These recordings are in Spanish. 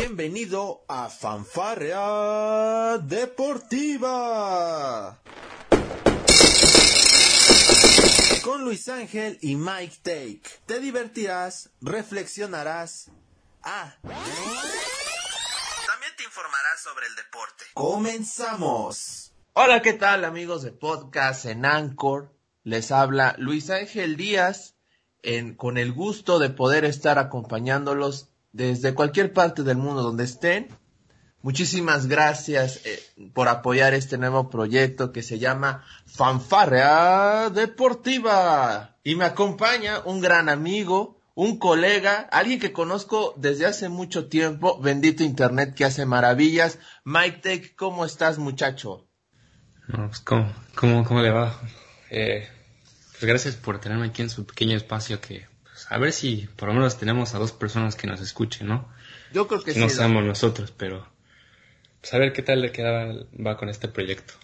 Bienvenido a Fanfarrea Deportiva. Con Luis Ángel y Mike Take. Te divertirás, reflexionarás. Ah. También te informarás sobre el deporte. Comenzamos. Hola, ¿qué tal amigos de podcast en Anchor? Les habla Luis Ángel Díaz con el gusto de poder estar acompañándolos desde cualquier parte del mundo donde estén. Muchísimas gracias eh, por apoyar este nuevo proyecto que se llama Fanfarrea Deportiva. Y me acompaña un gran amigo, un colega, alguien que conozco desde hace mucho tiempo, bendito Internet que hace maravillas. Mike Tech, ¿cómo estás muchacho? No, pues, ¿cómo, cómo, cómo le va? Eh, pues gracias por tenerme aquí en su pequeño espacio que a ver si por lo menos tenemos a dos personas que nos escuchen, ¿no? Yo creo que, sí. No seamos nosotros, pero pues a ver qué tal le queda, va con este proyecto.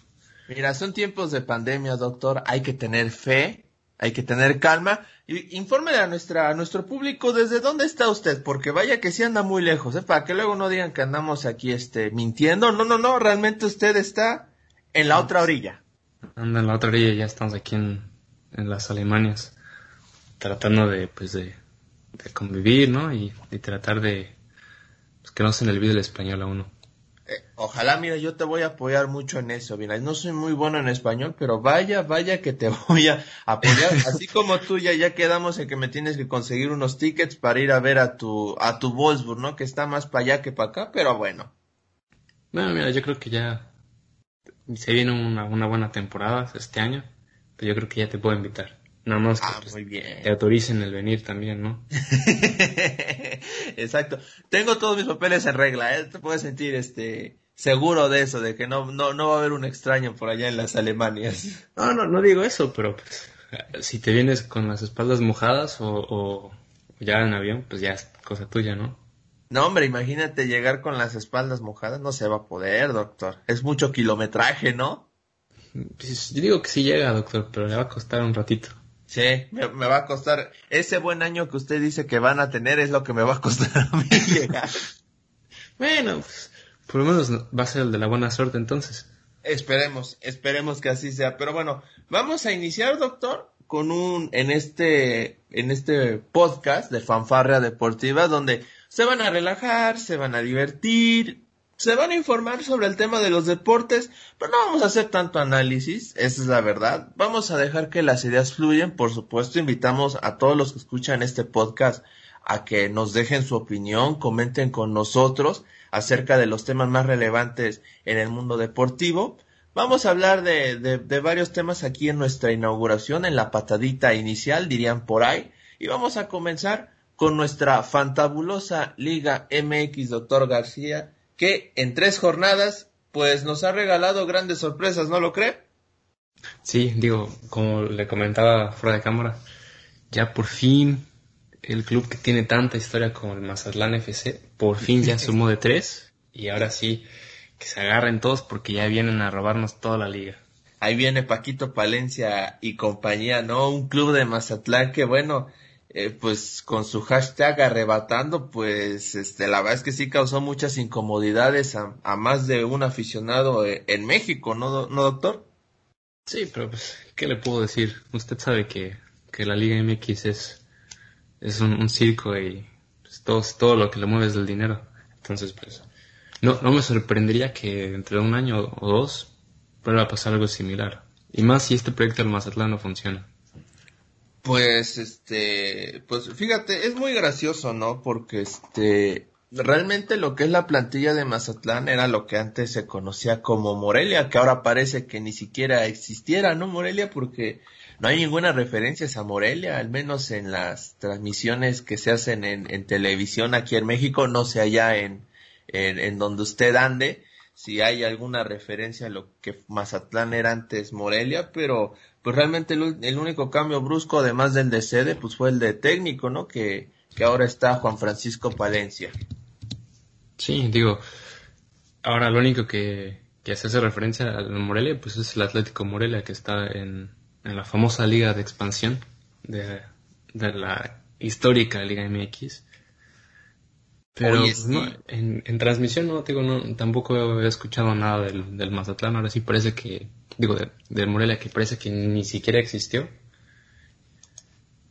Mira, son tiempos de pandemia, doctor. Hay que tener fe, hay que tener calma. Y infórmele a, nuestra, a nuestro público desde dónde está usted, porque vaya que sí anda muy lejos, ¿eh? Para que luego no digan que andamos aquí este, mintiendo. No, no, no, realmente usted está en la otra orilla. Anda en la otra orilla, ya estamos aquí en, en las Alemanias tratando de, pues, de, convivir, ¿no? Y, tratar de pues, que no se le olvide el español a uno. Eh, ojalá, mira, yo te voy a apoyar mucho en eso, mira, no soy muy bueno en español, pero vaya, vaya que te voy a apoyar, así como tú ya, ya quedamos en que me tienes que conseguir unos tickets para ir a ver a tu, a tu Wolfsburg, ¿no? Que está más para allá que para acá, pero bueno. Bueno, mira, yo creo que ya se viene una, una buena temporada este año, pero yo creo que ya te puedo invitar. Nada más que ah, pues, muy bien. te autoricen el venir también, ¿no? Exacto. Tengo todos mis papeles en regla, ¿eh? Te puedes sentir este seguro de eso, de que no, no, no va a haber un extraño por allá en las Alemanias. No, no, no digo eso, pero pues, si te vienes con las espaldas mojadas o, o ya en avión, pues ya es cosa tuya, ¿no? No, hombre, imagínate llegar con las espaldas mojadas, no se va a poder, doctor. Es mucho kilometraje, ¿no? Pues, yo digo que sí llega, doctor, pero le va a costar un ratito. Sí, me, va a costar. Ese buen año que usted dice que van a tener es lo que me va a costar a mí llegar. bueno, pues, por lo menos va a ser el de la buena suerte entonces. Esperemos, esperemos que así sea. Pero bueno, vamos a iniciar, doctor, con un, en este, en este podcast de fanfarria deportiva donde se van a relajar, se van a divertir, se van a informar sobre el tema de los deportes, pero no vamos a hacer tanto análisis, esa es la verdad. Vamos a dejar que las ideas fluyan. Por supuesto, invitamos a todos los que escuchan este podcast a que nos dejen su opinión, comenten con nosotros acerca de los temas más relevantes en el mundo deportivo. Vamos a hablar de, de, de varios temas aquí en nuestra inauguración, en la patadita inicial, dirían por ahí. Y vamos a comenzar con nuestra fantabulosa Liga MX, doctor García que en tres jornadas pues nos ha regalado grandes sorpresas, ¿no lo cree? Sí, digo, como le comentaba fuera de cámara, ya por fin el club que tiene tanta historia como el Mazatlán FC, por fin ya sumó de tres y ahora sí que se agarren todos porque ya vienen a robarnos toda la liga. Ahí viene Paquito Palencia y compañía, ¿no? Un club de Mazatlán que bueno, eh, pues con su hashtag arrebatando, pues este, la verdad es que sí causó muchas incomodidades a, más de un aficionado eh, en México, ¿no, ¿no, doctor? Sí, pero pues, ¿qué le puedo decir? Usted sabe que, que la Liga MX es, es un, circo y pues, todo, todo lo que le mueve es el dinero. Entonces, pues, no, no me sorprendería que entre un año o dos vuelva a pasar algo similar. Y más si este proyecto del Mazatlán no funciona. Pues, este, pues fíjate, es muy gracioso, ¿no? Porque, este, realmente lo que es la plantilla de Mazatlán era lo que antes se conocía como Morelia, que ahora parece que ni siquiera existiera, ¿no? Morelia, porque no hay ninguna referencia a Morelia, al menos en las transmisiones que se hacen en, en televisión aquí en México, no sé allá en, en, en donde usted ande, si hay alguna referencia a lo que Mazatlán era antes Morelia, pero pues realmente el, único cambio brusco, además del de sede, pues fue el de técnico, ¿no? Que, que ahora está Juan Francisco Palencia. Sí, digo, ahora lo único que, que se hace referencia al Morelia, pues es el Atlético Morelia, que está en, en la famosa liga de expansión de, de la histórica Liga MX. Pero en, transmisión no, digo, no, tampoco he escuchado nada del, del Mazatlán. Ahora sí parece que, digo, de, del Morelia, que parece que ni siquiera existió.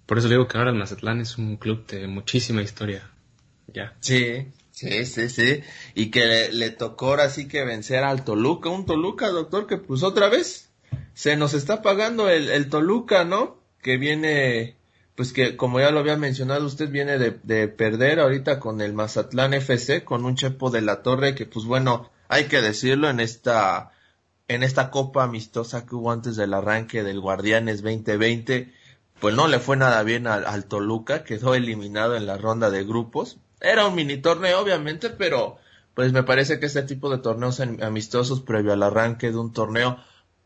Por eso digo que ahora el Mazatlán es un club de muchísima historia. Ya. Sí, sí, sí, sí. Y que le, tocó ahora sí que vencer al Toluca. Un Toluca, doctor, que pues otra vez se nos está pagando el, el Toluca, ¿no? Que viene pues que como ya lo había mencionado usted viene de, de, perder ahorita con el Mazatlán FC con un Chepo de la Torre que pues bueno hay que decirlo en esta en esta copa amistosa que hubo antes del arranque del Guardianes 2020 pues no le fue nada bien al, al Toluca quedó eliminado en la ronda de grupos. Era un mini torneo obviamente pero pues me parece que este tipo de torneos amistosos previo al arranque de un torneo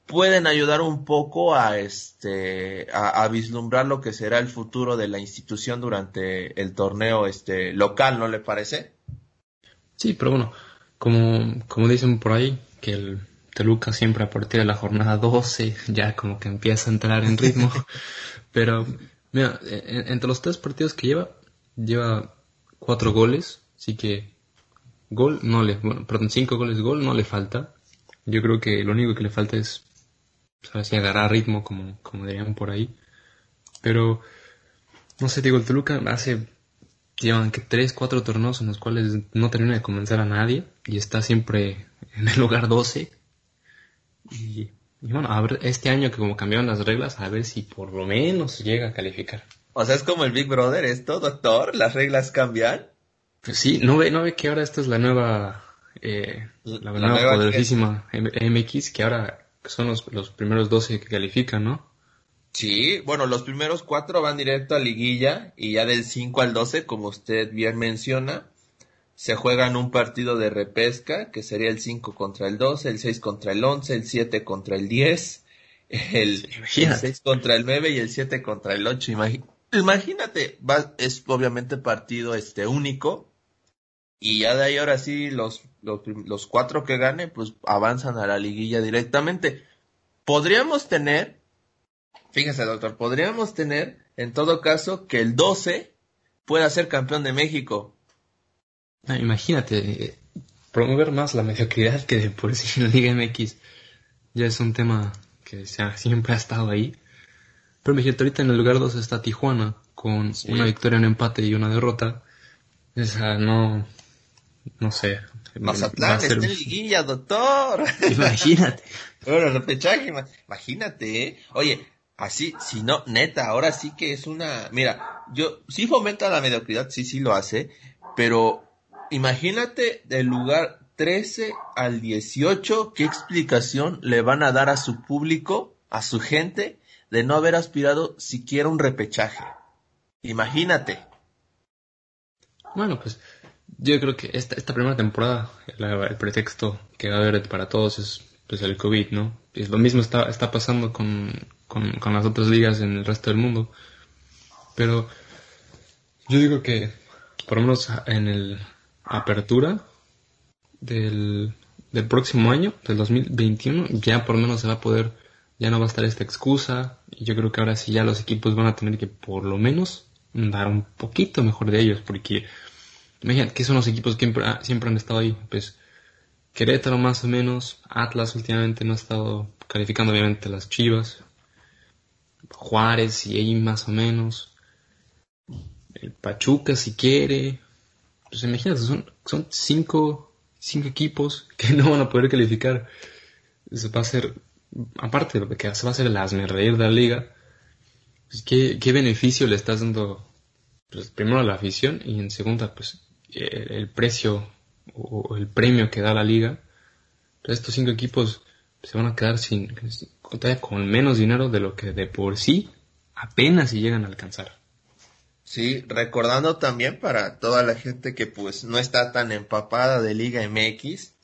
pueden ayudar un poco a este a, vislumbrar lo que será el futuro de la institución durante el torneo este local, ¿no le parece? Sí, pero bueno, como, como dicen por ahí, que el Toluca siempre a partir de la jornada 12 ya como que empieza a entrar en ritmo. pero mira, entre los tres partidos que lleva, lleva cuatro goles, así que gol no le, bueno, perdón, cinco goles gol no le falta. Yo creo que lo único que le falta es ¿sabes? Y agarrar ritmo, como, como dirían por ahí. Pero, no sé, digo, el Toluca hace, llevan que tres, cuatro torneos en los cuales no termina de convencer a nadie y está siempre en el lugar 12. Y, bueno, a ver, este año que como cambiaron las reglas, a ver si por lo menos llega a calificar. O sea, es como el Big Brother esto, doctor, las reglas cambian. Pues sí, no ve, no ve que ahora esta es la nueva, eh, la, nueva, poderosísima MX, que ahora son los, los primeros 12 que califican, ¿no? Sí, bueno, los primeros cuatro van directo a liguilla y ya del 5 al 12, como usted bien menciona, se juegan un partido de repesca, que sería el 5 contra el 12, el 6 contra el 11, el 7 contra el 10, el, 6 contra el 9 y el 7 contra el 8. imagínate, va, es obviamente partido este único y ya de ahí ahora sí los los, cuatro que gane, pues avanzan a la liguilla directamente. Podríamos tener, fíjese doctor, podríamos tener en todo caso que el 12 pueda ser campeón de México. Ah, imagínate, promover más la mediocridad que de por sí en la Liga MX ya es un tema que siempre ha estado ahí. Pero imagínate, ahorita en el lugar 2 está Tijuana con una victoria, un empate y una derrota. Esa no, no sé, Mazatlán está en liguilla, doctor. Imagínate. bueno, repechaje, imagínate, ¿eh? Oye, así, si no, neta, ahora sí que es una, mira, yo, sí fomenta la mediocridad, sí, sí lo hace, pero imagínate del lugar 13 al 18, ¿qué explicación le van a dar a su público, a su gente, de no haber aspirado siquiera un repechaje? Imagínate. Bueno, pues yo creo que esta, esta primera temporada, el pretexto que va a haber para todos es pues el COVID, ¿no? Y lo mismo está, está pasando con, con, con las otras ligas en el resto del mundo. Pero yo digo que por lo menos en el apertura del, del próximo año, del 2021, ya por lo menos se va a poder, ya no va a estar esta excusa. Y yo creo que ahora sí ya los equipos van a tener que por lo menos dar un poquito mejor de ellos, porque Imagínate que son los equipos que siempre, han estado ahí. Pues Querétaro más o menos, Atlas últimamente no ha estado calificando obviamente las Chivas, Juárez y ahí más o menos, el Pachuca si quiere. Pues imagínate, son, son cinco, cinco equipos que no van a poder calificar. Eso va a ser, aparte de que se va a hacer el asme reír de la liga, pues ¿qué, qué beneficio le estás dando pues, primero a la afición y en segunda pues el precio o el premio que da la liga, estos cinco equipos se van a quedar sin con menos dinero de lo que de por sí apenas si llegan a alcanzar. Sí, recordando también para toda la gente que pues no está tan empapada de Liga MX,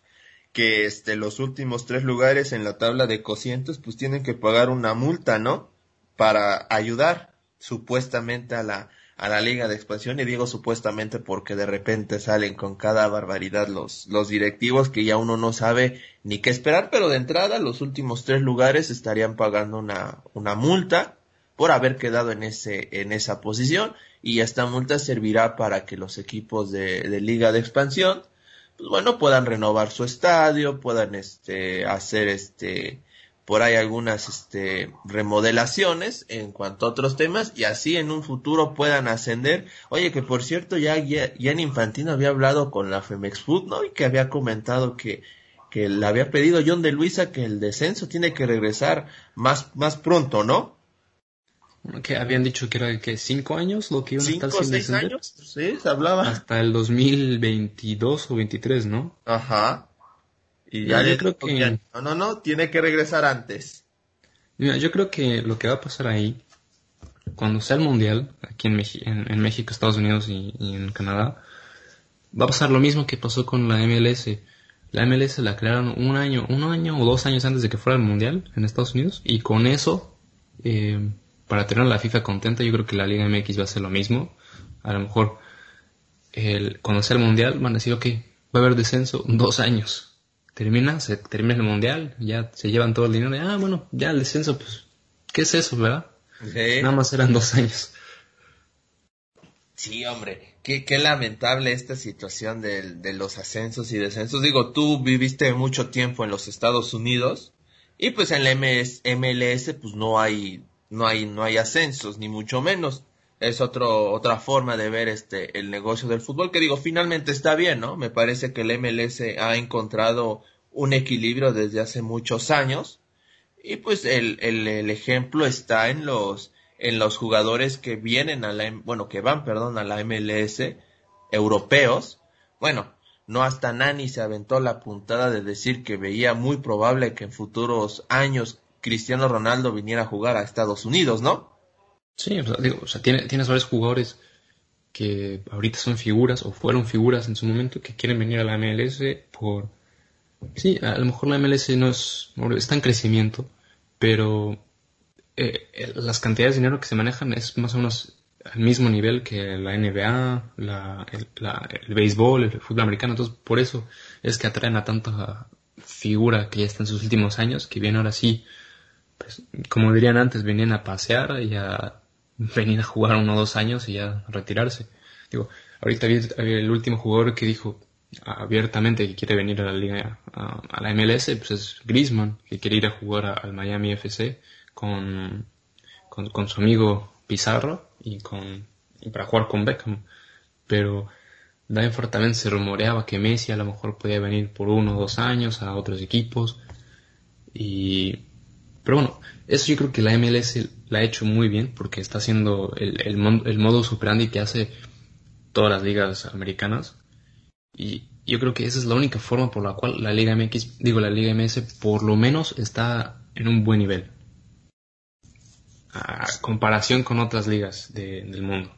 que este los últimos tres lugares en la tabla de cocientes pues tienen que pagar una multa, ¿no? Para ayudar supuestamente a la a la liga de expansión y digo supuestamente porque de repente salen con cada barbaridad los, los directivos que ya uno no sabe ni qué esperar, pero de entrada los últimos tres lugares estarían pagando una, una multa por haber quedado en ese, en esa posición y esta multa servirá para que los equipos de, de liga de expansión pues bueno puedan renovar su estadio puedan este hacer este por ahí algunas este, remodelaciones en cuanto a otros temas y así en un futuro puedan ascender. Oye, que por cierto ya, ya, en Infantino había hablado con la Femex Food, ¿no? Y que había comentado que, que le había pedido John de Luisa que el descenso tiene que regresar más, más pronto, ¿no? Que habían dicho que era que cinco años lo que iban a estar sin seis años, sí, se hablaba. Hasta el 2022 o 23, ¿no? Ajá. Y ya yo creo que... No, no, no, tiene que regresar antes. Mira, yo creo que lo que va a pasar ahí, cuando sea el Mundial, aquí en, en, México, Estados Unidos y, en Canadá, va a pasar lo mismo que pasó con la MLS. La MLS la crearon un año, un año o dos años antes de que fuera el Mundial en Estados Unidos, y con eso, eh, para tener a la FIFA contenta, yo creo que la Liga MX va a hacer lo mismo. A lo mejor, el, cuando sea el Mundial, van a decir, ok, va a haber descenso dos años termina, se termina el mundial, ya se llevan todo el dinero, y, ah, bueno, ya el descenso, pues, ¿qué es eso, verdad? Nada más eran dos años. Sí, hombre, qué, qué lamentable esta situación de, de los ascensos y descensos. Digo, tú viviste mucho tiempo en los Estados Unidos y pues en la MS, MLS pues no hay, no hay, no hay ascensos, ni mucho menos es otro, otra forma de ver este, el negocio del fútbol, que digo, finalmente está bien, ¿no? Me parece que el MLS ha encontrado un equilibrio desde hace muchos años, y pues el, el, ejemplo está en los, en los jugadores que vienen a la, bueno, que van, perdón, a la MLS europeos. Bueno, no hasta Nani se aventó la puntada de decir que veía muy probable que en futuros años Cristiano Ronaldo viniera a jugar a Estados Unidos, ¿no? Sí, o sea, digo, o sea, tiene, tienes varios jugadores que ahorita son figuras o fueron figuras en su momento que quieren venir a la MLS por... Sí, a lo mejor la MLS no es... está en crecimiento, pero eh, las cantidades de dinero que se manejan es más o menos al mismo nivel que la NBA, la, el, el béisbol, el fútbol americano. Entonces, por eso es que atraen a tanta figura que ya está en sus últimos años, que viene ahora sí, pues, como dirían antes, venían a pasear y a venir a jugar uno o dos años y ya retirarse. Digo, ahorita había el último jugador que dijo abiertamente que quiere venir a la liga, a, la MLS, pues es Griezmann, que quiere ir a jugar al Miami FC con, con, su amigo Pizarro y con, y para jugar con Beckham. Pero Davenport también se rumoreaba que Messi a lo mejor podía venir por uno o dos años a otros equipos. Y, pero bueno, eso yo creo que la MLS la ha hecho muy bien porque está haciendo el, el, el modo superandi que hace todas las ligas americanas. Y yo creo que esa es la única forma por la cual la Liga MX, digo la Liga MS, por lo menos está en un buen nivel. A comparación con otras ligas del mundo.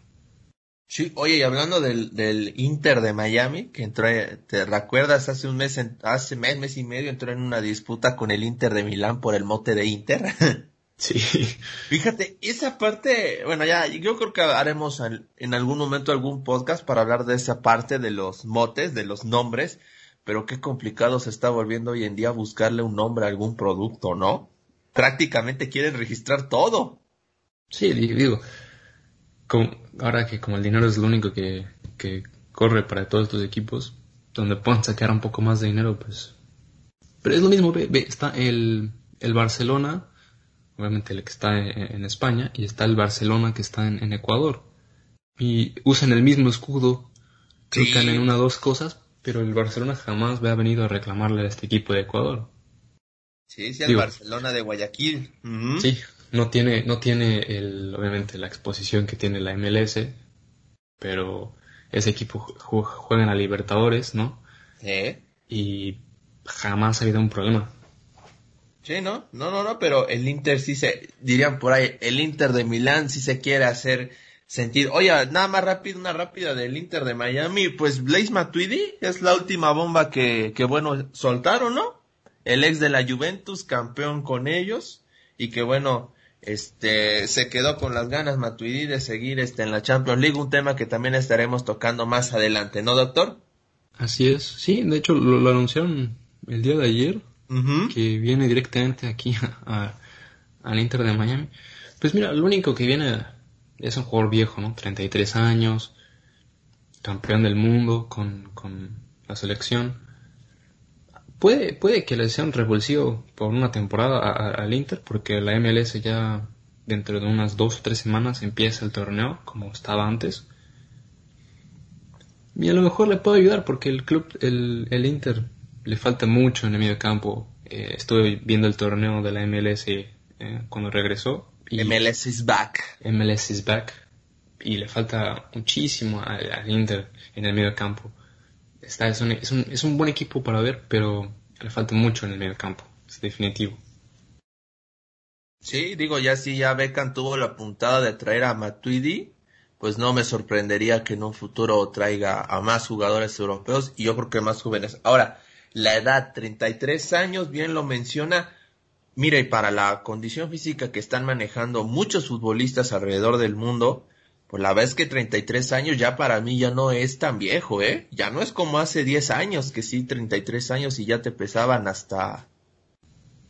Sí, oye, y hablando del, del Inter de Miami, que entró, ¿te recuerdas? Hace un mes, hace mes, mes y medio entró en una disputa con el Inter de Milán por el mote de Inter. Sí. Fíjate, esa parte, bueno, ya, yo creo que haremos en algún momento algún podcast para hablar de esa parte de los motes, de los nombres, pero qué complicado se está volviendo hoy en día buscarle un nombre a algún producto, ¿no? Prácticamente quieren registrar todo. Sí, digo, ahora que como el dinero es lo único que, que corre para todos estos equipos, donde puedan sacar un poco más de dinero, pues... Pero es lo mismo, ve, está el, el Barcelona, obviamente el que está en, España, y está el Barcelona que está en, Ecuador. Y usan el mismo escudo, clican en una o dos cosas, pero el Barcelona jamás ha venido a reclamarle a este equipo de Ecuador. Sí, sí, el Barcelona de Guayaquil. Sí, no tiene, no tiene el, obviamente la exposición que tiene la MLS, pero ese equipo juega en la Libertadores, ¿no? Sí. Y jamás ha habido un problema. Sí, ¿no? No, no, no, pero el Inter sí se, dirían por ahí, el Inter de Milán sí se quiere hacer sentir. Oye, nada más rápido, una rápida del Inter de Miami, pues Blaise Matuidi es la última bomba que, que bueno, soltaron, ¿no? El ex de la Juventus, campeón con ellos, y que bueno, este, se quedó con las ganas Matuidi de seguir este, en la Champions League, un tema que también estaremos tocando más adelante, ¿no, doctor? Así es, sí, de hecho lo, anunciaron el día de ayer, que viene directamente aquí al Inter de Miami. Pues mira, lo único que viene es un jugador viejo, ¿no? 33 años, campeón del mundo con, con la selección. Puede, puede que le sea un revulsivo por una temporada al Inter, porque la MLS ya dentro de unas dos o tres semanas empieza el torneo, como estaba antes. Y a lo mejor le puede ayudar, porque el club, el, el Inter, le falta mucho en el medio campo. Eh, estuve viendo el torneo de la MLS eh, cuando regresó. MLS is back. MLS is back. Y le falta muchísimo al, Inter en el medio campo. Está, es, un, es, un, es un buen equipo para ver, pero le falta mucho en el medio campo. Es definitivo. Sí, digo, ya si ya Beckham tuvo la puntada de traer a Matuidi, pues no me sorprendería que en un futuro traiga a más jugadores europeos y yo creo que más jóvenes. Ahora, la edad, 33 años, bien lo menciona. Mire, para la condición física que están manejando muchos futbolistas alrededor del mundo, pues la verdad es que 33 años ya para mí ya no es tan viejo, ¿eh? Ya no es como hace 10 años, que sí, 33 años y ya te pesaban hasta,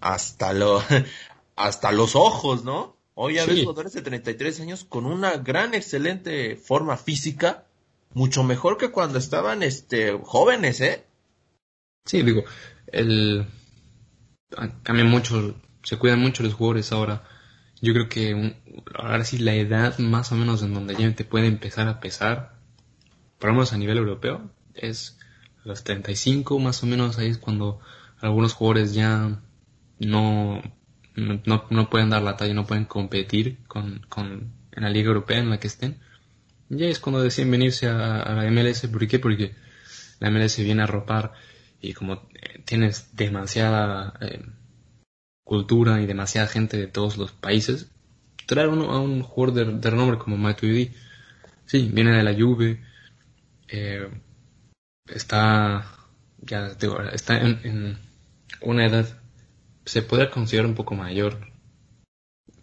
hasta lo, hasta los ojos, ¿no? Hoy ya ves jugadores de 33 años con una gran, excelente forma física, mucho mejor que cuando estaban, este, jóvenes, ¿eh? Sí, digo, el, cambia mucho, se cuidan mucho los jugadores ahora. Yo creo que ahora sí la edad más o menos en donde ya te puede empezar a pesar, por lo menos a nivel europeo, es los 35 más o menos, ahí es cuando algunos jugadores ya no no, no pueden dar la talla, no pueden competir con, con, en la liga europea en la que estén. Ya es cuando deciden venirse a, a la MLS. ¿Por qué? Porque la MLS viene a ropar y como eh, tienes demasiada eh, cultura y demasiada gente de todos los países, traer uno a un jugador de, renombre como Matuidi, sí, viene de la Juve, eh, está, ya digo, está en, en una edad se puede considerar un poco mayor,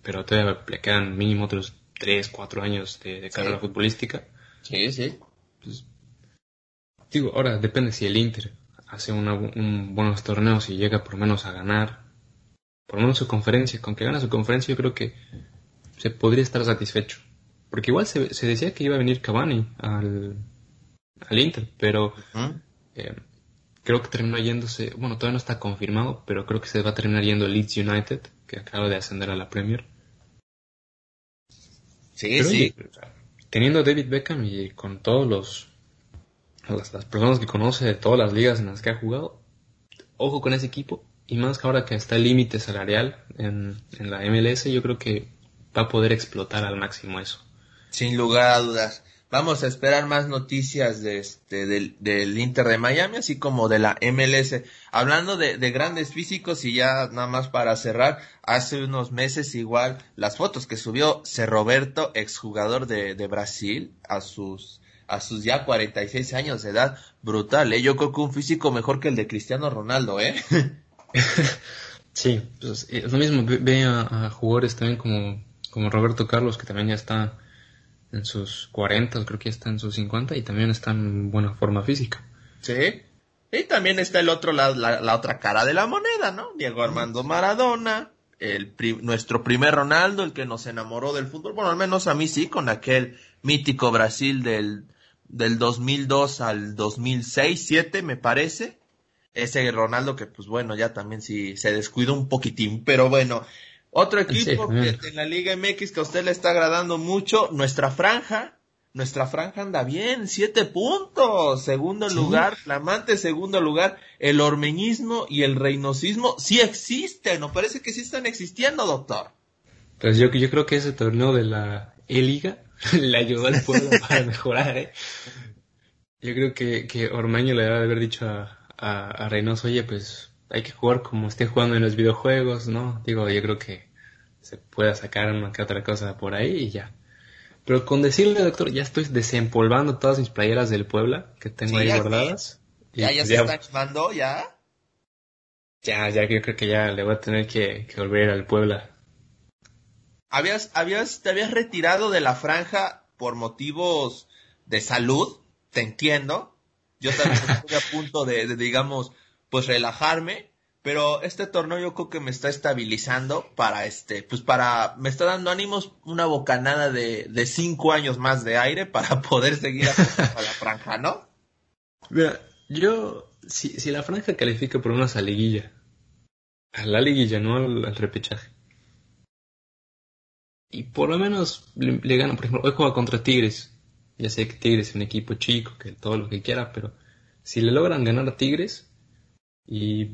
pero todavía le quedan mínimo otros 3, 4 años de, carrera futbolística. Sí, sí. Pues, digo, ahora depende si el Inter hace un buenos torneos y llega por lo menos a ganar, por lo menos su conferencia. Con que gana su conferencia yo creo que se podría estar satisfecho. Porque igual se, decía que iba a venir Cavani al, al Inter, pero creo que terminó yéndose, bueno, todavía no está confirmado, pero creo que se va a terminar yendo Leeds United, que acaba de ascender a la Premier. Sí, sí. teniendo a David Beckham y con todos los las, personas que conoce de todas las ligas en las que ha jugado, ojo con ese equipo. Y más que ahora que está el límite salarial en, en la MLS, yo creo que va a poder explotar al máximo eso. Sin lugar a dudas. Vamos a esperar más noticias de este, del, del Inter de Miami, así como de la MLS. Hablando de, de, grandes físicos y ya nada más para cerrar, hace unos meses igual las fotos que subió C. Roberto, exjugador de, de Brasil, a sus, a sus ya 46 años de edad, brutal, ¿eh? Yo creo que un físico mejor que el de Cristiano Ronaldo, ¿eh? sí, pues, es lo mismo, ve a, a jugadores también como, como Roberto Carlos, que también ya está en sus 40, creo que está en sus 50 y también está en buena forma física. Sí. Y también está el otro lado, la, otra cara de la moneda, ¿no? Diego Armando Maradona, el nuestro primer Ronaldo, el que nos enamoró del fútbol. Bueno, al menos a mí sí, con aquel mítico Brasil del, del 2002 al 2006, 7 me parece. Ese Ronaldo que pues bueno, ya también sí se descuidó un poquitín, pero bueno, otro equipo que en la Liga MX que a usted le está agradando mucho, nuestra franja, nuestra franja anda bien, siete puntos, segundo lugar, flamante segundo lugar, el ormeñismo y el reinosismo sí existen, ¿no? Parece que sí están existiendo, doctor. Pues yo, yo creo que ese torneo de la E-Liga le ayudó al pueblo para mejorar, ¿eh? Yo creo que, que Ormeño le debe haber dicho a, a, a Reynoso, oye, pues hay que jugar como esté jugando en los videojuegos, ¿no? Digo, yo creo que se pueda sacar una que otra cosa por ahí y ya. Pero con decirle, doctor, ya estoy desempolvando todas mis playeras del Puebla que tengo ahí guardadas. Ya, ya, pues se está animando, ya. Ya, ya yo creo que ya le voy a tener que, que volver al Puebla. ¿Habías, habías, te habías retirado de la franja por motivos de salud? Te entiendo. Yo también estoy a punto de, de digamos, pues relajarme, pero este torneo yo creo que me está estabilizando para este, pues para, me está dando ánimos una bocanada de, de cinco años más de aire para poder seguir a, la franja, ¿no? Mira, yo, si, si la franja califica por una liguilla, a la liguilla, no al, repechaje. Y por lo menos le, le gana, por ejemplo, hoy juega contra Tigres. Ya sé que Tigres es un equipo chico, que todo lo que quiera, pero si le logran ganar a Tigres y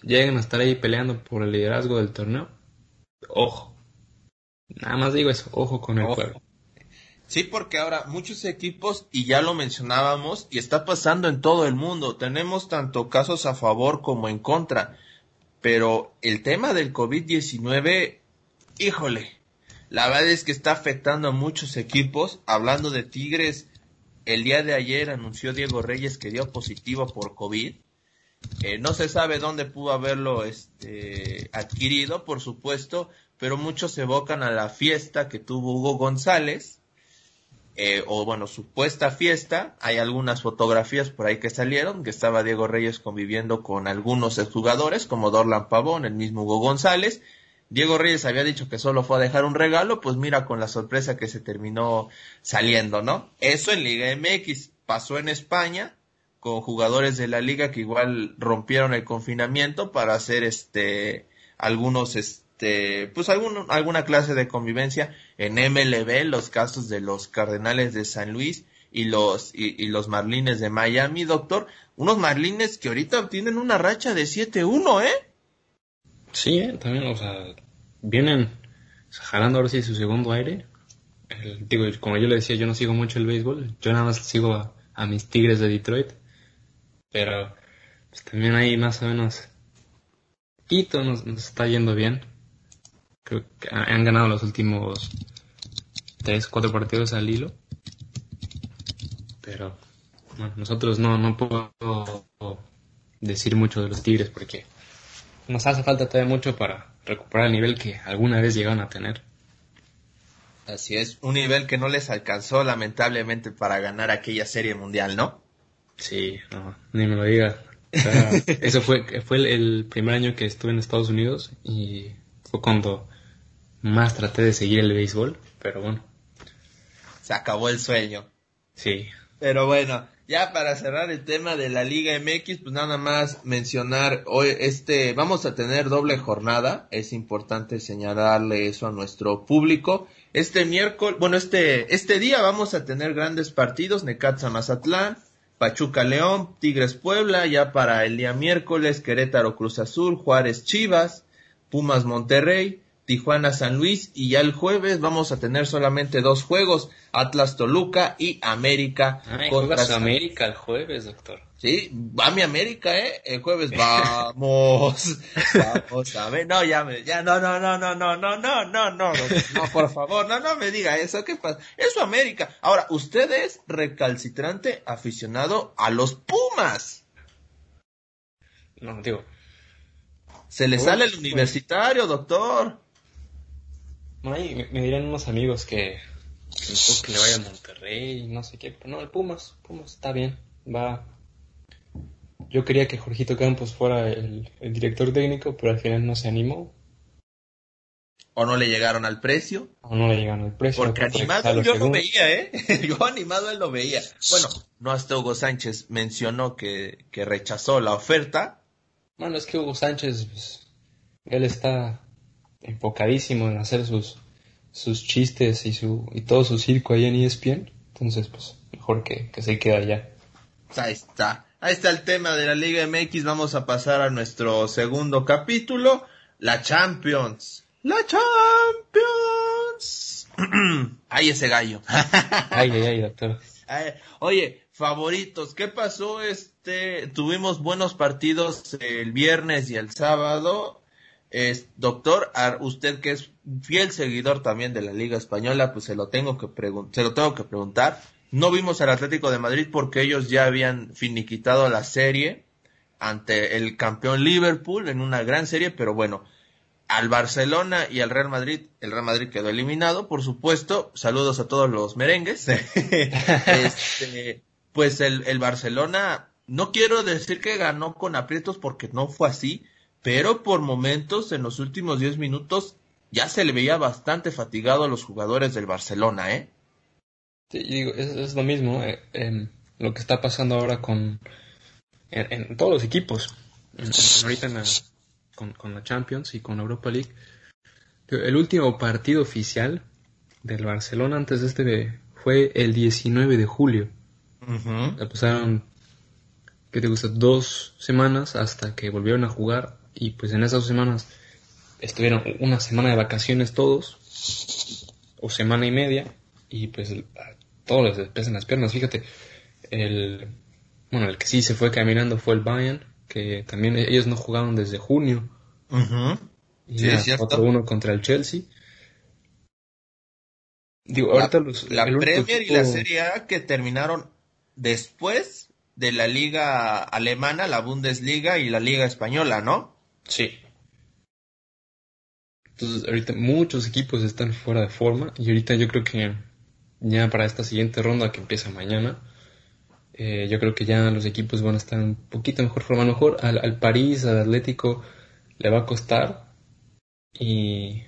lleguen a estar ahí peleando por el liderazgo del torneo, ojo. Nada más digo eso, ojo con el juego. Sí, porque ahora muchos equipos, y ya lo mencionábamos, y está pasando en todo el mundo, tenemos tanto casos a favor como en contra, pero el tema del COVID-19, híjole, la verdad es que está afectando a muchos equipos, hablando de Tigres, el día de ayer anunció Diego Reyes que dio positivo por COVID, eh, no se sabe dónde pudo haberlo este, adquirido, por supuesto, pero muchos evocan a la fiesta que tuvo Hugo González, eh, o bueno, supuesta fiesta. Hay algunas fotografías por ahí que salieron, que estaba Diego Reyes conviviendo con algunos jugadores, como Dorlan Pavón, el mismo Hugo González. Diego Reyes había dicho que solo fue a dejar un regalo, pues mira con la sorpresa que se terminó saliendo, ¿no? Eso en Liga MX pasó en España, con jugadores de la liga que igual rompieron el confinamiento para hacer este algunos este pues algún, alguna clase de convivencia en MLB los casos de los Cardenales de San Luis y los y, los Marlines de Miami. Doctor unos Marlines que ahorita tienen una racha de 7-1 eh sí ¿eh? también o sea vienen jalando ahora sí su segundo aire digo como yo le decía yo no sigo mucho el béisbol yo nada más sigo a mis Tigres de Detroit pero pues, también ahí más o menos Quito nos, está yendo bien. Creo que han ganado los últimos 3, 4 partidos al hilo. Pero bueno, nosotros no, no puedo decir mucho de los Tigres porque nos hace falta todavía mucho para recuperar el nivel que alguna vez llegaron a tener. Así es, un nivel que no les alcanzó lamentablemente para ganar aquella serie mundial, ¿no? Sí, no, ni me lo diga. eso fue, fue el, primer año que estuve en Estados Unidos y fue cuando más traté de seguir el béisbol, pero bueno. Se acabó el sueño. Sí. Pero bueno, ya para cerrar el tema de la Liga MX, pues nada más mencionar hoy este, vamos a tener doble jornada, es importante señalarle eso a nuestro público. Este miércoles, bueno, este, este día vamos a tener grandes partidos, Necaxa Mazatlán, Pachuca León, Tigres Puebla, ya para el día miércoles, Querétaro Cruz Azul, Juárez Chivas, Pumas Monterrey, Tijuana San Luis y ya el jueves vamos a tener solamente dos juegos, Atlas Toluca y América. Ay, contra América el jueves, doctor. Sí, va mi América, ¿eh? El jueves vamos. vamos a ver. No, ya me, ya, no, no, no, no, no, no, no, no, no, no, por favor, no, no me diga eso. ¿Qué pasa? Eso América. Ahora, usted es recalcitrante aficionado a los Pumas. No, digo. Se le sale el universitario, doctor. Me, me dirán unos amigos que, que le vaya a Monterrey, no sé qué. Pero no, el Pumas, Pumas está bien. Va, yo quería que Jorgito Campos fuera el, director técnico, pero al final no se animó. ¿O no le llegaron al precio? O no le llegaron al precio. Porque animado yo lo veía, ¿eh? yo animado él lo veía. Bueno, no hasta Hugo Sánchez mencionó que, que rechazó la oferta. Bueno, es que Hugo Sánchez, pues, él está enfocadísimo en hacer sus, sus chistes y, su, y todo su circo ahí en ESPN. Entonces, pues, mejor que, que se quede allá. Ahí está. Ahí está el tema de la Liga MX. Vamos a pasar a nuestro segundo capítulo. La Champions. La Champions. ay, ese gallo. ay, ay, ay, doctor. Oye, favoritos, ¿qué pasó? Este, tuvimos buenos partidos el viernes y el sábado. Es, doctor, usted que es fiel seguidor también de la Liga Española, pues se lo tengo que se lo tengo que preguntar. No vimos al Atlético de Madrid porque ellos ya habían finiquitado la serie ante el campeón Liverpool en una gran serie, pero bueno, al Barcelona y al Real Madrid, el Real Madrid quedó eliminado, por supuesto. Saludos a todos los merengues. este, pues el, el, Barcelona no quiero decir que ganó con aprietos porque no fue así, pero por momentos en los últimos 10 minutos ya se le veía bastante fatigado a los jugadores del Barcelona, ¿eh? Sí, digo, es, lo mismo, eh, lo que está pasando ahora con en, todos los equipos, ahorita con, con la Champions y con la Europa League. El último partido oficial del Barcelona antes de este fue el 19 de julio. pasaron, ¿qué te gusta? Dos semanas hasta que volvieron a jugar y pues en esas dos semanas estuvieron una semana de vacaciones todos o semana y media y pues a todos les pesan las piernas. Fíjate, el, bueno, el que sí se fue caminando fue el Bayern, que también ellos no jugaron desde junio. Y sí, otro uno contra el Chelsea. Digo, ahorita los, la Premier y la Serie A que terminaron después de la liga alemana, la Bundesliga y la liga española, ¿no? Sí. Entonces, ahorita muchos equipos están fuera de forma y ahorita yo creo que ya para esta siguiente ronda que empieza mañana, eh, yo creo que ya los equipos van a estar un poquito mejor forma. A lo mejor al, al París, al Atlético, le va a costar y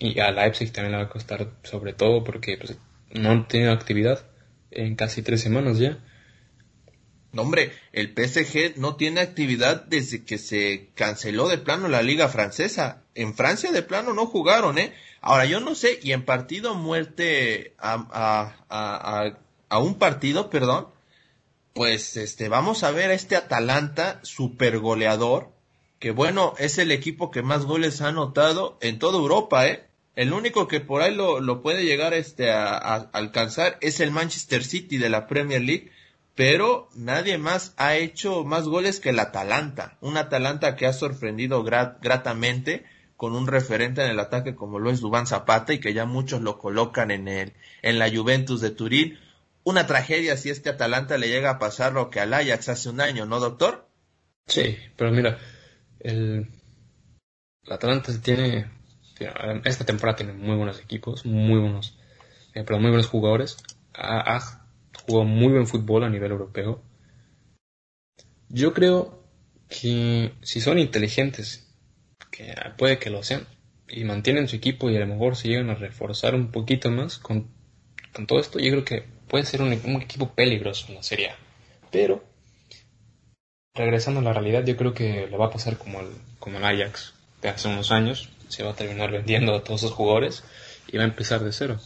y a Leipzig también le va a costar sobre todo porque pues, no han tenido actividad en casi tres semanas ya. Hombre, el PSG no tiene actividad desde que se canceló de plano la liga francesa. En Francia de plano no jugaron, ¿eh? Ahora yo no sé, y en partido muerte a, a, a, un partido, perdón, pues este, vamos a ver a este Atalanta super goleador, que bueno, es el equipo que más goles ha anotado en toda Europa, ¿eh? El único que por ahí lo, lo puede llegar este, a, alcanzar es el Manchester City de la Premier League, pero nadie más ha hecho más goles que el Atalanta. Un Atalanta que ha sorprendido gratamente con un referente en el ataque como lo es Dubán Zapata y que ya muchos lo colocan en, el, en la Juventus de Turín. Una tragedia si este Atalanta le llega a pasar lo que al Ajax hace un año, ¿no, doctor? Sí, pero mira, el, Atalanta tiene esta temporada tiene muy buenos equipos, muy buenos, eh, pero muy buenos jugadores. Ha, jugado muy buen fútbol a nivel europeo. Yo creo que si son inteligentes, que puede que lo sean, y mantienen su equipo y a lo mejor se llegan a reforzar un poquito más con, con todo esto, yo creo que puede ser un, equipo peligroso en la. Pero, regresando a la realidad, yo creo que le va a pasar como el, como el Ajax de hace unos años, se va a terminar vendiendo a todos esos jugadores y va a empezar de cero.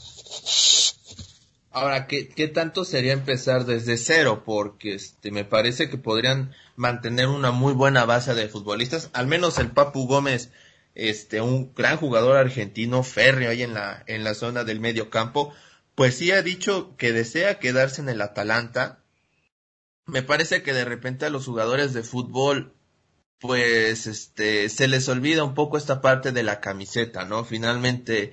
Ahora, ¿qué, ¿qué, tanto sería empezar desde cero? Porque este, me parece que podrían mantener una muy buena base de futbolistas. Al menos el Papu Gómez, este, un gran jugador argentino, férreo ahí en la, en la zona del medio campo, pues sí ha dicho que desea quedarse en el Atalanta. Me parece que de repente a los jugadores de fútbol pues este se les olvida un poco esta parte de la camiseta, ¿no? Finalmente,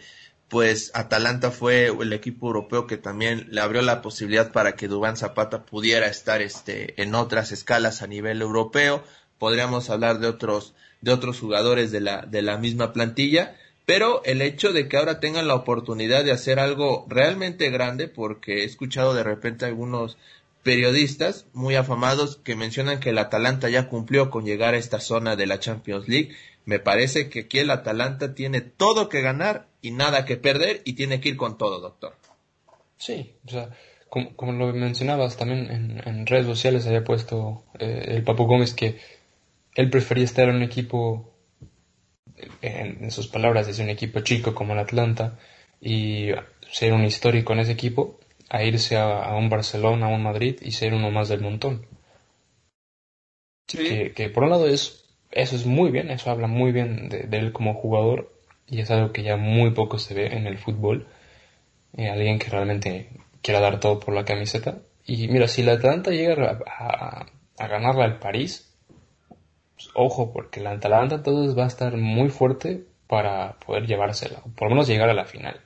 pues Atalanta fue el equipo europeo que también le abrió la posibilidad para que Dubán Zapata pudiera estar este en otras escalas a nivel europeo. Podríamos hablar de otros de otros jugadores de la de la misma plantilla, pero el hecho de que ahora tengan la oportunidad de hacer algo realmente grande porque he escuchado de repente algunos periodistas muy afamados que mencionan que el Atalanta ya cumplió con llegar a esta zona de la Champions League. Me parece que aquí el Atalanta tiene todo que ganar y nada que perder y tiene que ir con todo, doctor. Sí, o sea, como, lo mencionabas, también en, redes sociales había puesto eh, el Papu Gómez que él prefería estar en un equipo, en, en sus palabras, es un equipo chico como el Atlanta y ser un histórico en ese equipo a irse a, un Barcelona, a un Madrid y ser uno más del montón. Que, por un lado es, eso es muy bien, eso habla muy bien de, él como jugador y es algo que ya muy poco se ve en el fútbol. Eh, alguien que realmente quiera dar todo por la camiseta. Y mira, si la Atalanta llega a, a, ganarla al París, pues, ojo, porque la Atalanta entonces va a estar muy fuerte para poder llevársela, o por lo menos llegar a la final.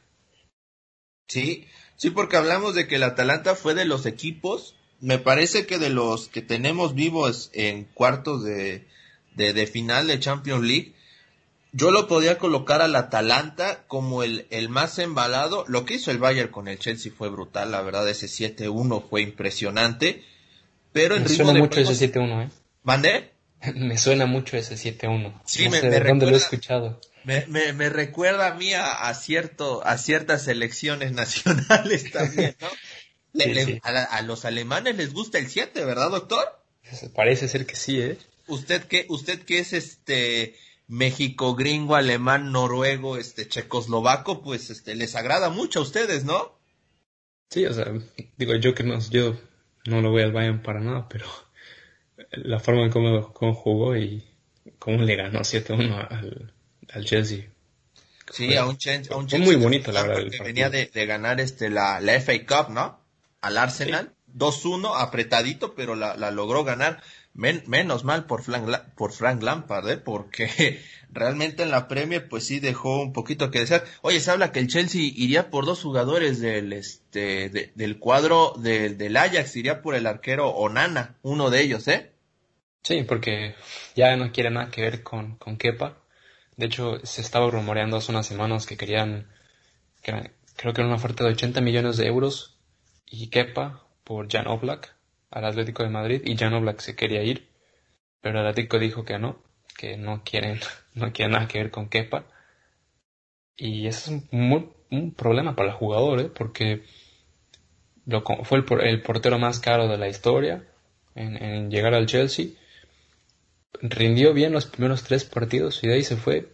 Sí, Sí, porque hablamos de que el Atalanta fue de los equipos, me parece que de los que tenemos vivos en cuartos de, de, final de Champions League, yo lo podía colocar al Atalanta como el, el más embalado. Lo que hizo el Bayern con el Chelsea fue brutal, la verdad, ese 7-1 fue impresionante. pero en Me ritmo suena de mucho juego- ese 7-1, ¿eh? ¿Mandé? Me suena mucho ese 7-1. Sí, no me- sé me de dónde lo he recuerda- escuchado. Me, me, me recuerda a mí a, a cierto, a ciertas selecciones nacionales también, ¿no? Le- Sí, le- sí. A, la- a los alemanes les gusta el 7, ¿verdad, doctor? Parece ser que sí, ¿eh? Usted que, usted que es este México, gringo, alemán, noruego, este checoslovaco, pues este les agrada mucho a ustedes, ¿no? Sí, o sea, digo yo que no, yo no lo voy al Bayern para nada, pero la forma en cómo, cómo jugó y cómo le ganó 7-1 al, al Chelsea. Sí, Fue- a un Chen- a un fue Chelsea muy bonito, la verdad, que venía de, de ganar este la, la FA Cup, ¿no? Al Arsenal, 2-1, apretadito, pero la, la logró ganar. Men- menos mal por Frank, por Frank Lampard, ¿eh? porque realmente en la Premier pues sí dejó un poquito que desear. Oye, se habla que el Chelsea iría por dos jugadores del este de- del cuadro del, del Ajax, iría por el arquero Onana, uno de ellos, ¿eh? Sí, porque ya no quiere nada que ver con, con Kepa. De hecho, se estaba rumoreando hace unas semanas que querían, que creo que era una oferta de 80 millones de euros y Kepa por Jan Oblak al Atlético de Madrid y Jan Oblak se quería ir, pero el Atlético dijo que no, que no quieren, no quieren nada que ver con Kepa. Y eso es un, problema para el jugador, ¿eh? porque fue el, por- el portero más caro de la historia en, llegar al Chelsea rindió bien los primeros tres partidos y de ahí se fue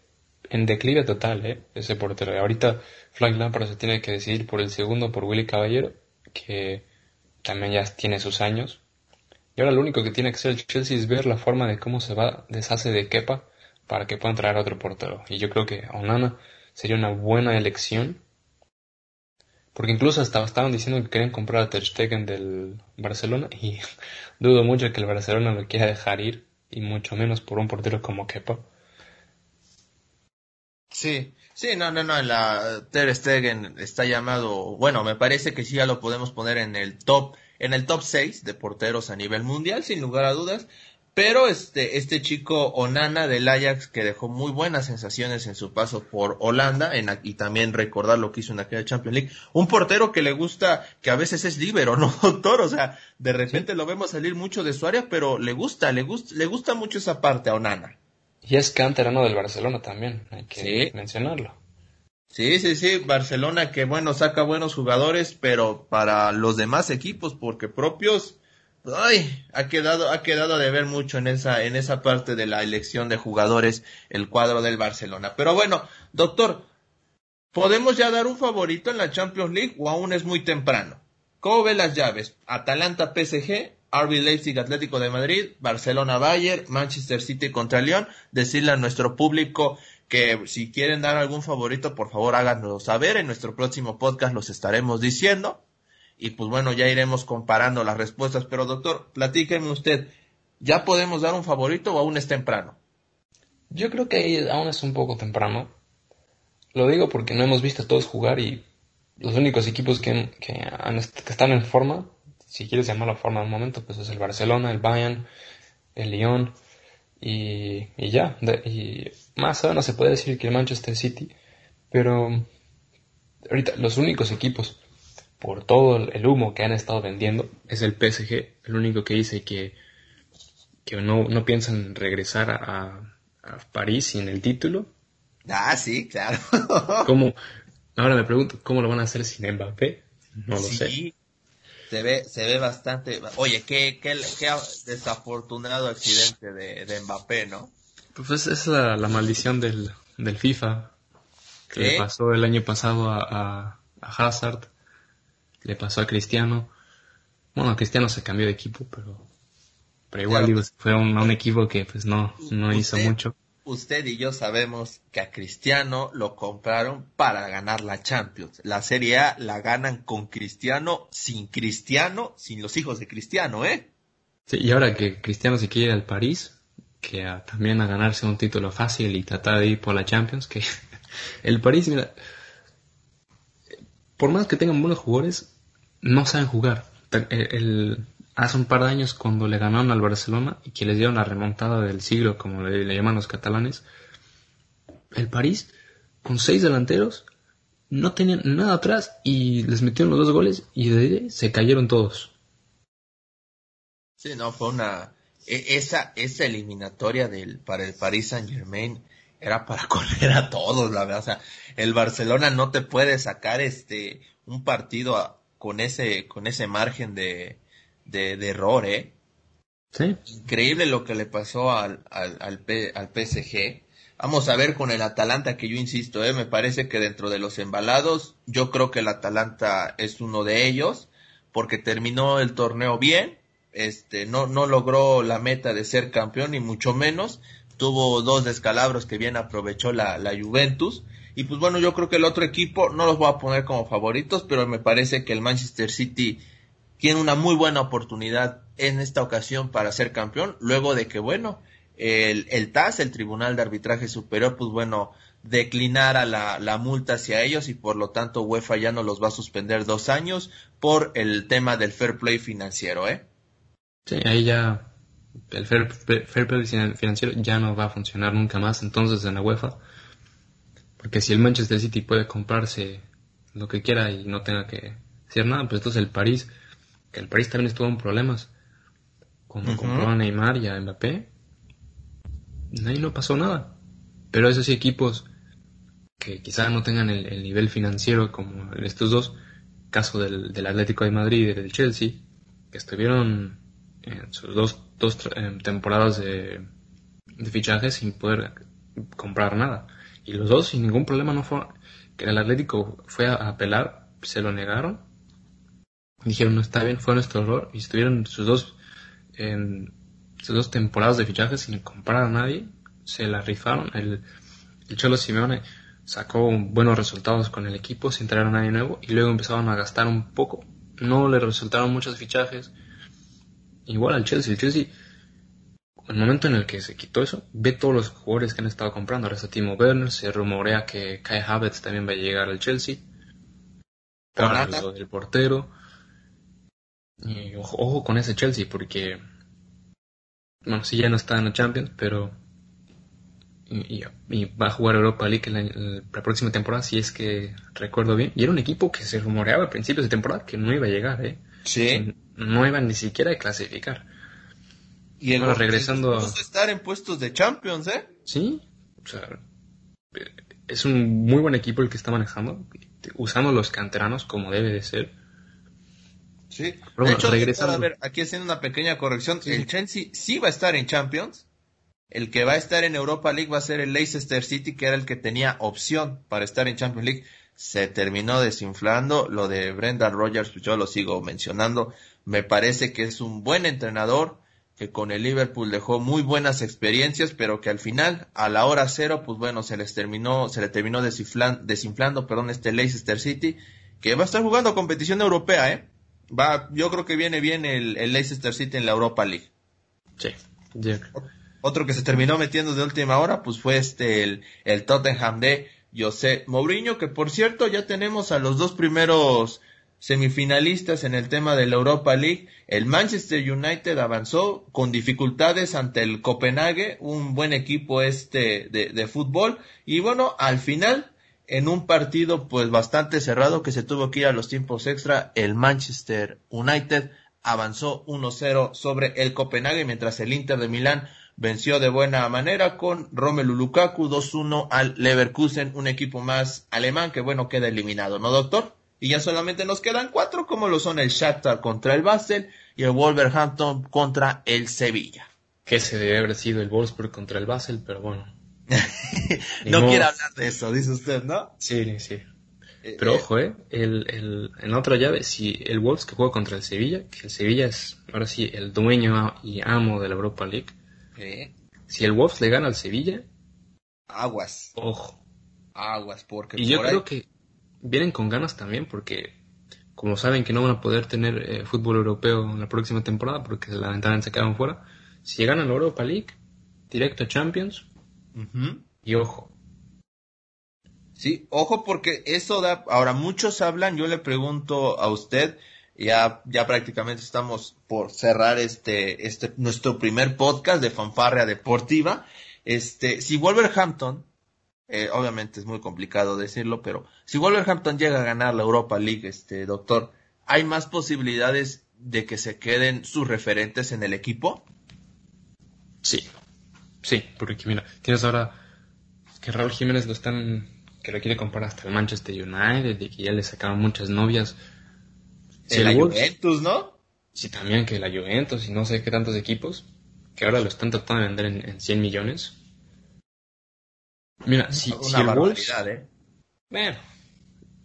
en declive total, ¿eh? Ese portero. Ahorita Frank Lampard se tiene que decidir por el segundo, por Willy Caballero, que también ya tiene sus años. Y ahora lo único que tiene que hacer el Chelsea es ver la forma de cómo se va, deshace de Kepa para que puedan traer otro portero. Y yo creo que Onana sería una buena elección. Porque incluso hasta estaban diciendo que querían comprar a Ter Stegen del Barcelona y dudo mucho que el Barcelona lo quiera dejar ir y mucho menos por un portero como Kepa. Sí, sí, no, no, no, la Ter Stegen está llamado, bueno, me parece que sí ya lo podemos poner en el top, en el top 6 de porteros a nivel mundial, sin lugar a dudas, pero este, este chico Onana del Ajax que dejó muy buenas sensaciones en su paso por Holanda en, y también recordar lo que hizo en aquella Champions League, un portero que le gusta, que a veces es libero, ¿no, doctor? O sea, de repente lo vemos salir mucho de su área, pero le gusta, le gusta, le gusta mucho esa parte a Onana. Y es canterano del Barcelona también, hay que Sí. mencionarlo. Sí, sí, sí, Barcelona que bueno, saca buenos jugadores, pero para los demás equipos, porque propios, ay, ha quedado, ha quedado de ver mucho en esa, en esa parte de la elección de jugadores el cuadro del Barcelona. Pero bueno, doctor, ¿podemos ya dar un favorito en la Champions League o aún es muy temprano? ¿Cómo ve las llaves? Atalanta PSG, RB Leipzig Atlético de Madrid, Barcelona Bayern, Manchester City contra León. Decirle a nuestro público que si quieren dar algún favorito, por favor háganoslo saber. En nuestro próximo podcast los estaremos diciendo. Y pues bueno, ya iremos comparando las respuestas. Pero doctor, platíqueme usted, ¿ya podemos dar un favorito o aún es temprano? Yo creo que aún es un poco temprano. Lo digo porque no hemos visto a todos jugar y los únicos equipos que, que están en forma, si quieres llamarlo forma al momento, pues es el Barcelona, el Bayern, el Lyon y, y ya. De- y más allá no se puede decir que el Manchester City, pero ahorita los únicos equipos, por todo el, humo que han estado vendiendo, es el PSG, el único que dice que, que no, no piensan regresar a, a París sin el título. Ah, sí, claro. ¿Cómo? Ahora me pregunto, ¿cómo lo van a hacer sin Mbappé? No lo sé. Se ve, se ve bastante. Oye, qué, qué, qué desafortunado accidente de, de Mbappé, ¿no? Pues es la, la maldición del, del FIFA que ¿Qué? le pasó el año pasado a, a, a Hazard, le pasó a Cristiano. Bueno, Cristiano se cambió de equipo, pero, pero igual Claro. digo, fue un, un equipo que pues no, no hizo mucho. Usted y yo sabemos que a Cristiano lo compraron para ganar la Champions. La Serie A la ganan con Cristiano, sin Cristiano, sin los hijos de Cristiano, ¿eh? Sí, y ahora que Cristiano se quiere ir al París, que también a ganarse un título fácil y tratar de ir por la Champions, que el París, mira, por más que tengan buenos jugadores, no saben jugar. El- hace un par de años cuando le ganaron al Barcelona y que les dieron la remontada del siglo, como le, llaman los catalanes, el París, con seis delanteros, no tenían nada atrás y les metieron los dos goles y de se cayeron todos. Sí, no, fue una, e, esa, esa eliminatoria del, para el Paris Saint Germain era para correr a todos, la verdad. O sea, el Barcelona no te puede sacar este, un partido con ese, con ese margen de, de, de error, eh. Sí. Increíble lo que le pasó al, al, al, P, al PSG. Vamos a ver con el Atalanta, que yo insisto, eh, me parece que dentro de los embalados, yo creo que el Atalanta es uno de ellos, porque terminó el torneo bien, este, no, no logró la meta de ser campeón, ni mucho menos, tuvo dos descalabros que bien aprovechó la, la Juventus, y pues bueno, yo creo que el otro equipo, no los voy a poner como favoritos, pero me parece que el Manchester City tiene una muy buena oportunidad en esta ocasión para ser campeón, luego de que, bueno, el, el TAS, el Tribunal de Arbitraje Superior, pues bueno, declinara la, la multa hacia ellos y por lo tanto UEFA ya no los va a suspender dos años por el tema del fair play financiero, ¿eh? Sí, ahí ya el fair, fair play financiero ya no va a funcionar nunca más entonces en la UEFA. Porque si el Manchester City puede comprarse lo que quiera y no tenga que hacer nada, pues entonces el París, que el París también estuvo en problemas. Cuando compró a Neymar y a Mbappé, ahí no pasó nada. Pero esos equipos que quizás no tengan el, nivel financiero como estos dos, caso del, del, Atlético de Madrid y del Chelsea, que estuvieron en sus dos, dos eh, temporadas de, de fichajes sin poder comprar nada. Y los dos sin ningún problema no fue, que el Atlético fue a apelar, se lo negaron, dijeron no está bien, fue nuestro error, y estuvieron sus dos, en, sus dos temporadas de fichajes sin comprar a nadie, se la rifaron, el, el Cholo Simeone sacó buenos resultados con el equipo sin traer a nadie nuevo y luego empezaron a gastar un poco, no le resultaron muchos fichajes, igual al Chelsea, el Chelsea el momento en el que se quitó eso, ve todos los jugadores que han estado comprando. Ahora está Timo Werner, se rumorea que Kai Havertz también va a llegar al Chelsea. Para del portero. Y ojo, ojo, con ese Chelsea, porque. Bueno, sí ya no está en la Champions, pero. Y, y va a jugar Europa League la, la, próxima temporada, si es que recuerdo bien. Y era un equipo que se rumoreaba a principios de temporada que no iba a llegar, ¿eh? Sí. No iba ni siquiera a clasificar. Y el Bueno, regresando a- estar en puestos de Champions, ¿eh? Sí, o sea, es un muy buen equipo el que está manejando, usando los canteranos como debe de ser. Sí. Pero de hecho, regresando. a ver, aquí haciendo una pequeña corrección, el Chelsea sí va a estar en Champions. El que va a estar en Europa League va a ser el Leicester City, que era el que tenía opción para estar en Champions League. Se terminó desinflando. Lo de Brendan Rodgers, pues yo lo sigo mencionando. Me parece que es un buen entrenador, que con el Liverpool dejó muy buenas experiencias, pero que al final, a la hora cero, pues bueno, se les terminó, se le terminó desinflando, desinflando, perdón, este Leicester City, que va a estar jugando competición europea, eh. Va, yo creo que viene bien el, el Leicester City en la Europa League. Sí, Otro que se terminó metiendo de última hora, pues fue este, el, el Tottenham de José Mourinho, que por cierto ya tenemos a los dos primeros semifinalistas en el tema de la Europa League. El Manchester United avanzó con dificultades ante el Copenhague, un buen equipo este de, de fútbol. Y bueno, al final, en un partido pues bastante cerrado que se tuvo que ir a los tiempos extra, el Manchester United avanzó 1-0 sobre el Copenhague, mientras el Inter de Milán venció de buena manera con Romelu Lukaku 2-1 al Leverkusen, un equipo más alemán que bueno queda eliminado, ¿no doctor? Y ya solamente nos quedan cuatro como lo son el Shakhtar contra el Basel y el Wolverhampton contra el Sevilla. que se debe haber sido el Wolfsburg contra el Basel, pero bueno. No modo. quiere hablar de eso, dice usted, ¿no? Sí, sí. Eh, Pero eh, ojo, eh, el, el, en la otra llave, si el Wolves que juega contra el Sevilla, que el Sevilla es ahora sí el dueño y amo de la Europa League, eh, si el Wolves le gana al Sevilla, aguas, ojo. aguas, porque Y yo ahí- creo que vienen con ganas también porque como saben que no van a poder tener eh, fútbol europeo en la próxima temporada porque lamentablemente se quedaron fuera, si ganan la Europa League, directo a Champions Y ojo, Sí, ojo porque eso da, ahora muchos hablan, yo le pregunto a usted, ya, ya prácticamente estamos por cerrar este, este, nuestro primer podcast de fanfarria deportiva, este, si Wolverhampton, eh, obviamente es muy complicado decirlo, pero si Wolverhampton llega a ganar la Europa League, este, doctor, hay más posibilidades de que se queden sus referentes en el equipo? Sí, sí, porque mira, tienes ahora que Raúl Jiménez lo están, que lo quiere comprar hasta el Manchester United y que ya le sacaron muchas novias. Si la Juventus, ¿no? Sí, también que la Juventus y no sé qué tantos equipos, que ahora lo están tratando de vender en, en 100 millones. Mira, si, Una si el Wolves, ¿eh? bueno,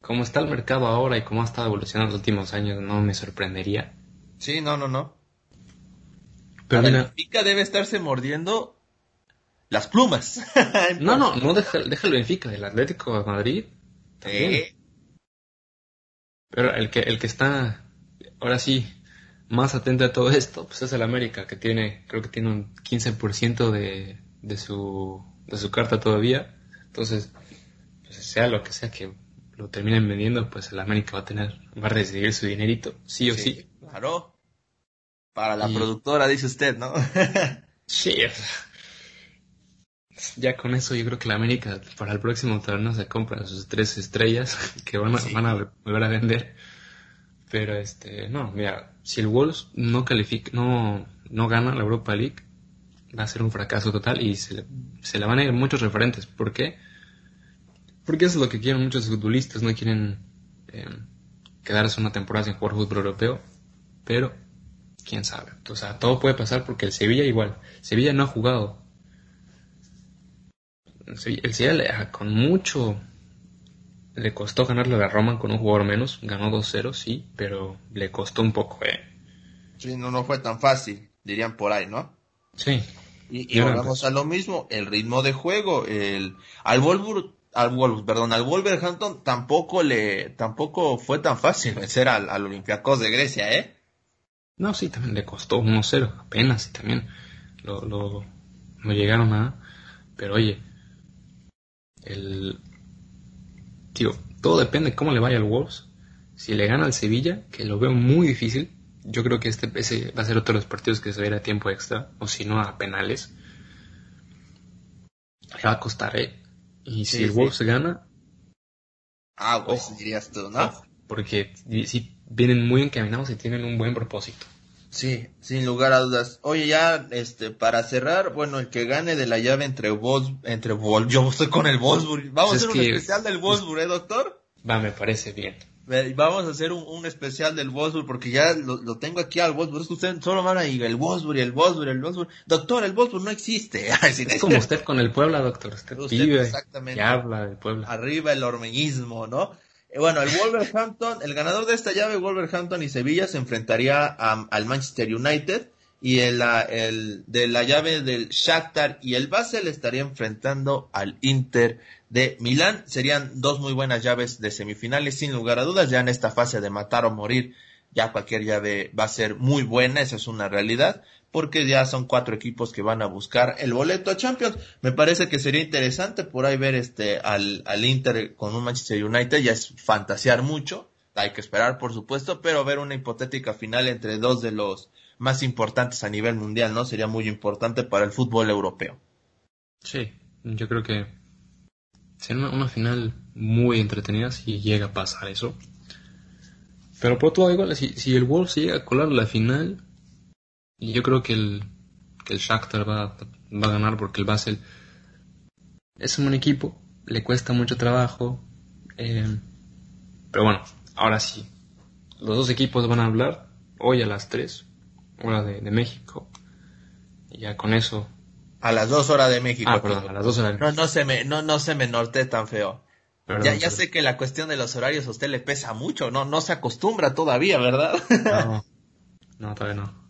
como está el mercado ahora y como ha estado evolucionando los últimos años, no me sorprendería. Sí, no, no, no. Pero mira, Benfica debe estarse mordiendo las plumas. no, no, no deja, deja el Benfica, el Atlético de Madrid. también. Eh, Pero el que, el que está, ahora sí, más atento a todo esto, pues es el América, que tiene, creo que tiene un 15% de, de su, de su carta todavía. Entonces, pues sea lo que sea que lo terminen vendiendo, pues el América va a tener, va a recibir su dinerito, sí o sí. Claro. Para la Y- productora, dice usted, ¿no? Sí, o sea, ya con eso yo creo que la América para el próximo torneo se compra sus tres estrellas que van a, Sí. van a volver a vender. Pero este, no, mira, si el Wolves no califica, no, no gana la Europa League, va a ser un fracaso total y se, le- se le van a ir muchos referentes. ¿Por qué? Porque eso es lo que quieren muchos futbolistas, no quieren eh, quedarse una temporada sin jugar fútbol europeo, pero quién sabe. O sea, todo puede pasar porque el Sevilla igual. Sevilla no ha jugado. El Sevilla, con mucho le costó ganarle a la Roma con un jugador menos. Ganó 2-0, sí, pero le costó un poco, eh. Sí, no, no fue tan fácil, dirían por ahí, ¿no? Sí. Y, y volvemos a lo mismo, el ritmo de juego, el al Wolver, al Wolves, perdón, al Wolverhampton tampoco le tampoco fue tan fácil vencer al, al Olympiacos de Grecia, ¿eh? No, sí, también le costó 1-0, apenas, y también lo, lo, no llegaron a... Pero oye, el... Tío, todo depende de cómo le vaya al Wolves. Si le gana al Sevilla, que lo veo muy difícil, yo creo que este ese va a ser otro de los partidos que se va a tiempo extra, o si no a penales. Le va a costar, ¿eh? Y si Sí, el sí. Wolves gana, Ah, pues Ojo. dirías tú, ¿no? ojo, porque si vienen muy encaminados y tienen un buen propósito. Sí, sin lugar a dudas. Oye, ya, este, para cerrar, bueno, el que gane de la llave entre Wolves, entre yo estoy con el Wolfsburg. Vamos Pues a es hacer un que- especial del Wolfsburg, ¿eh, doctor? Va, me parece bien. Vamos a hacer un, un especial del Wolfsburg porque ya lo, lo tengo aquí al Wolfsburg. Es que usted solo van a ir el Wolfsburg, el Wolfsburg, el Wolfsburg. Doctor, el Wolfsburg no existe. Es como usted con el Puebla, doctor. Usted, Usted, vive exactamente. y habla del Puebla. Arriba el ormeñismo, ¿no? Eh, Bueno, el Wolverhampton, el ganador de esta llave, Wolverhampton y Sevilla, se enfrentaría a- al Manchester United y el, el de la llave del Shakhtar y el Basel estaría enfrentando al Inter de Milán. Serían dos muy buenas llaves de semifinales, sin lugar a dudas. Ya en esta fase de matar o morir, ya cualquier llave va a ser muy buena, esa es una realidad, porque ya son cuatro equipos que van a buscar el boleto a Champions. Me parece que sería interesante por ahí ver este al, al Inter con un Manchester United, ya es fantasear mucho, hay que esperar por supuesto, pero ver una hipotética final entre dos de los más importantes a nivel mundial, ¿no? Sería muy importante para el fútbol europeo. Sí, yo creo que será una, final muy entretenida si llega a pasar eso. Pero por todo igual, si, si el Wolves llega a colar la final, yo creo que el, que el Shakhtar va, va a ganar porque el Basel es un buen equipo, le cuesta mucho trabajo. eh, pero bueno, ahora sí, los dos equipos van a hablar hoy a las 3, hora de, de México. Y ya con eso... A las dos horas de México. Ah, perdón, a las 2 horas. No, no se me, no, no se me norte tan feo. Perdón, ya, ya sé que la cuestión de los horarios a usted le pesa mucho, no, no se acostumbra todavía, ¿verdad? No, no, todavía no.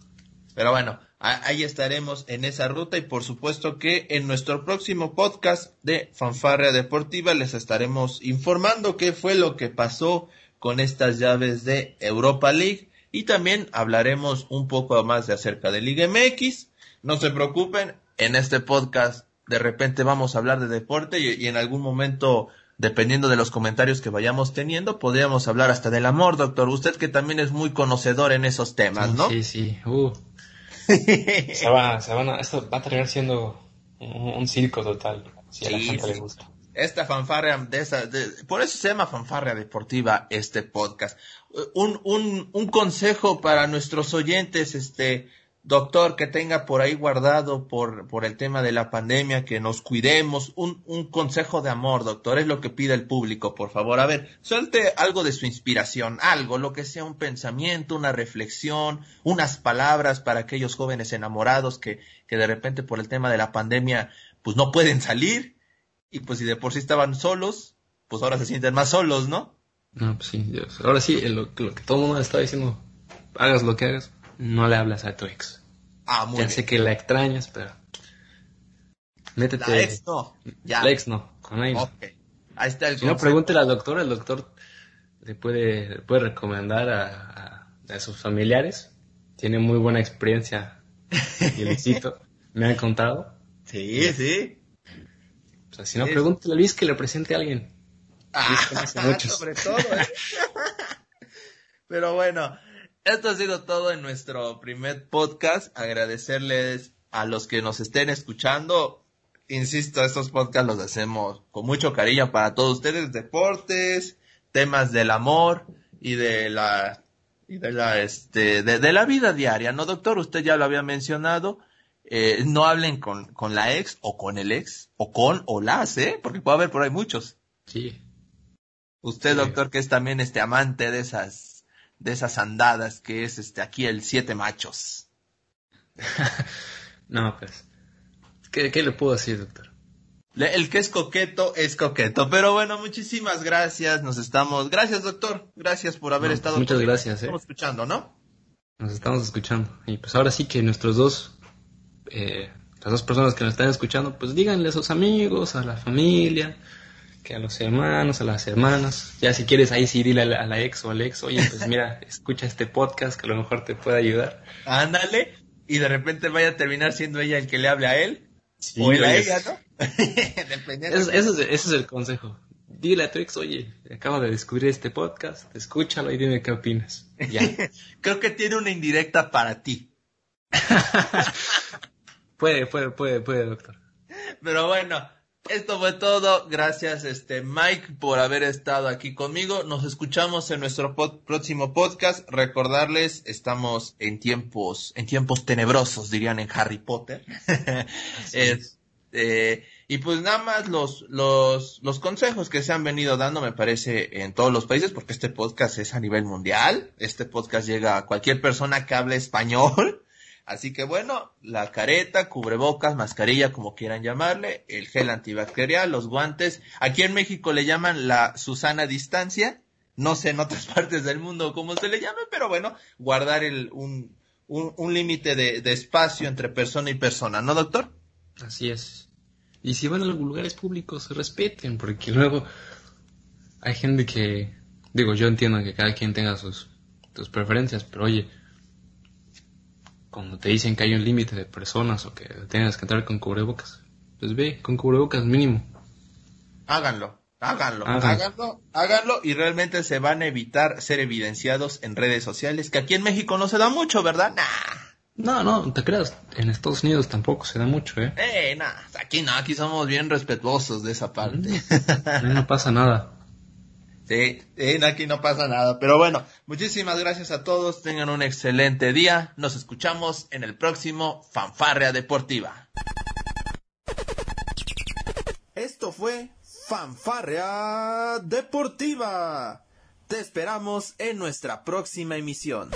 Pero bueno, ahí estaremos en esa ruta y por supuesto que en nuestro próximo podcast de Fanfarria Deportiva les estaremos informando qué fue lo que pasó con estas llaves de Europa League y también hablaremos un poco más de acerca de Liga MX. No se preocupen, en este podcast de repente vamos a hablar de deporte y, y en algún momento, dependiendo de los comentarios que vayamos teniendo, podríamos hablar hasta del amor, doctor. Usted que también es muy conocedor en esos temas, ¿no? Sí, sí. Uh. Se va, se van a, esto va a terminar siendo un, un circo total, si a la gente sí. le gusta. esta fanfarria de esa, por eso se llama fanfarria deportiva este podcast. Un, un, un consejo para nuestros oyentes, este, doctor, que tenga por ahí guardado por, por el tema de la pandemia, que nos cuidemos, un, un consejo de amor, doctor, es lo que pide el público, por favor. A ver, suelte algo de su inspiración, algo, lo que sea un pensamiento, una reflexión, unas palabras para aquellos jóvenes enamorados que, que de repente por el tema de la pandemia, pues no pueden salir y pues si de por sí estaban solos, pues ahora se sienten más solos, ¿no? No, pues sí, Dios. Ahora sí, lo, que todo el mundo está diciendo, hagas lo que hagas, no le hablas a tu ex. Ah, muy ya sé que la extrañas, pero... Métete. La ex no. Ya. La ex no, con ahí no. Ahí está el Si no, pregúntele al doctor, el doctor le puede, puede recomendar a, a, sus familiares. Tiene muy buena experiencia. Y me han contado. Sí, sí. O sea, si no, pregúntale a Luis que le presente a alguien. Ah, sobre todo. ¿eh? Pero bueno, esto ha sido todo en nuestro primer podcast. Agradecerles a los que nos estén escuchando. Insisto, estos podcasts los hacemos con mucho cariño para todos ustedes. Deportes, temas del amor y de la y de la este de, de la vida diaria, ¿no, doctor? Usted ya lo había mencionado eh, no hablen con, con la ex o con el ex o con o las, ¿eh? Porque puede haber por ahí muchos. Sí. Usted, doctor, que es también este amante de esas, de esas andadas, que es este aquí el siete machos. no, pues. ¿Qué, ¿Qué le puedo decir, doctor? El que es coqueto es coqueto. Pero bueno, muchísimas gracias. Nos estamos. Gracias, doctor. Gracias por haber estado. Muchas gracias. ¿eh? Estamos escuchando, ¿no? Nos estamos escuchando. Y pues ahora sí que nuestros dos eh, las dos personas que nos están escuchando, pues díganle a sus amigos, a la familia, que a los hermanos, a las hermanas. Ya si quieres ahí sí dile a la, ex o al ex, oye, pues mira, escucha este podcast que a lo mejor te puede ayudar. Ándale, y de repente vaya a terminar siendo ella el que le hable a él. o él a ella, ¿no? ese, es, ese es el consejo. Dile a tu ex, oye, acabo de descubrir este podcast, escúchalo y dime qué opinas. Ya. Creo que tiene una indirecta para ti. Puede, puede, puede, puede, doctor. Pero bueno, esto fue todo. Gracias, este Mike, por haber estado aquí conmigo. Nos escuchamos en nuestro próximo podcast. Recordarles, estamos en tiempos, en tiempos tenebrosos, dirían en Harry Potter. Este, y pues nada más los, los, los consejos que se han venido dando, me parece, en todos los países, porque este podcast es a nivel mundial. Este podcast llega a cualquier persona que hable español. Así que bueno, la careta, cubrebocas, mascarilla, como quieran llamarle, el gel antibacterial, los guantes. Aquí en México le llaman la Susana distancia. No sé en otras partes del mundo cómo se le llame, pero bueno, guardar el, un, un, un límite de, de espacio entre persona y persona, ¿no, doctor? Así es. Y si van a los lugares públicos, respeten, porque luego hay gente que, digo, yo entiendo que cada quien tenga sus, sus preferencias, pero oye, cuando te dicen que hay un límite de personas o que tengas que entrar con cubrebocas, pues ve, con cubrebocas mínimo. Háganlo, háganlo, háganlo, háganlo, y realmente se van a evitar ser evidenciados en redes sociales, que aquí en México no se da mucho, ¿verdad? Nah. No, no, te creas, en Estados Unidos tampoco se da mucho, ¿eh? Eh, nah, aquí no, aquí somos bien respetuosos de esa parte. no pasa nada. Sí, aquí no pasa nada. Pero bueno, muchísimas gracias a todos. Tengan un excelente día. Nos escuchamos en el próximo Fanfarrea Deportiva. Esto fue Fanfarrea Deportiva. Te esperamos en nuestra próxima emisión.